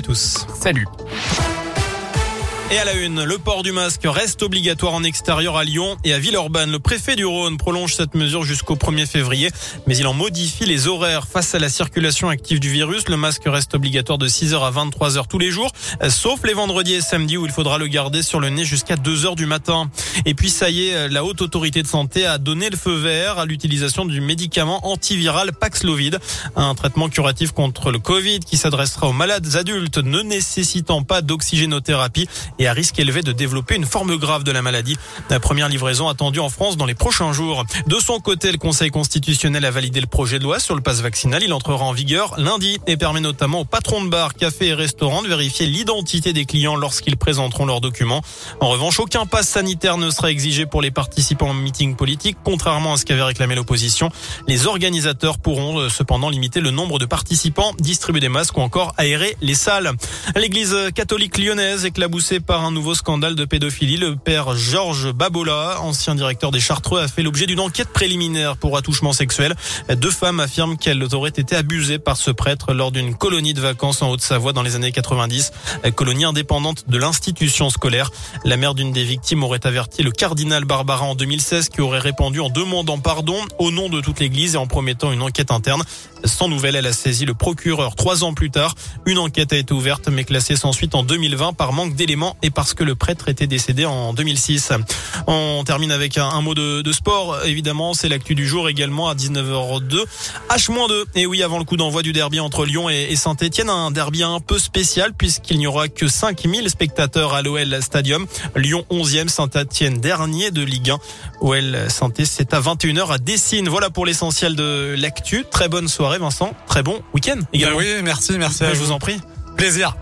à tous. Salut. Et à la une, le port du masque reste obligatoire en extérieur à Lyon et à Villeurbanne. Le préfet du Rhône prolonge cette mesure jusqu'au 1er février, mais il en modifie les horaires face à la circulation active du virus. Le masque reste obligatoire de 6h à 23h tous les jours, sauf les vendredis et samedis où il faudra le garder sur le nez jusqu'à 2h du matin. Et puis ça y est, la haute autorité de santé a donné le feu vert à l'utilisation du médicament antiviral Paxlovid, un traitement curatif contre le Covid qui s'adressera aux malades adultes ne nécessitant pas d'oxygénothérapie et à risque élevé de développer une forme grave de la maladie. La première livraison attendue en France dans les prochains jours. De son côté, le Conseil constitutionnel a validé le projet de loi sur le passe vaccinal. Il entrera en vigueur lundi et permet notamment aux patrons de bars, cafés et restaurants de vérifier l'identité des clients lorsqu'ils présenteront leurs documents. En revanche, aucun passe sanitaire ne sera exigé pour les participants au meeting politique, contrairement à ce qu'avait réclamé l'opposition. Les organisateurs pourront euh, cependant limiter le nombre de participants, distribuer des masques ou encore aérer les salles. L'église catholique lyonnaise éclaboussée par un nouveau scandale de pédophilie. Le père Georges Babola, ancien directeur des Chartreux, a fait l'objet d'une enquête préliminaire pour attouchement sexuel. Deux femmes affirment qu'elles auraient été abusées par ce prêtre lors d'une colonie de vacances en Haute-Savoie dans les années 90, colonie indépendante de l'institution scolaire. La mère d'une des victimes aurait averti le cardinal Barbara en 2016 qui aurait répondu en demandant pardon au nom de toute l'église et en promettant une enquête interne. Sans nouvelle, elle a saisi le procureur trois ans plus tard. Une enquête a été ouverte mais classée sans suite en 2020 par manque d'éléments et parce que le prêtre était décédé en 2006. On termine avec un, mot de, de, sport. Évidemment, c'est l'actu du jour également à 19h02. H-2. Et oui, avant le coup d'envoi du derby entre Lyon et, Saint-Etienne, un derby un peu spécial puisqu'il n'y aura que 5000 spectateurs à l'OL Stadium. Lyon 11e, Saint-Etienne dernier de Ligue 1. OL saint c'est à 21h à Dessine. Voilà pour l'essentiel de l'actu. Très bonne soirée Vincent. Très bon week-end également. Ben oui, merci, merci. je vous en prie. Plaisir.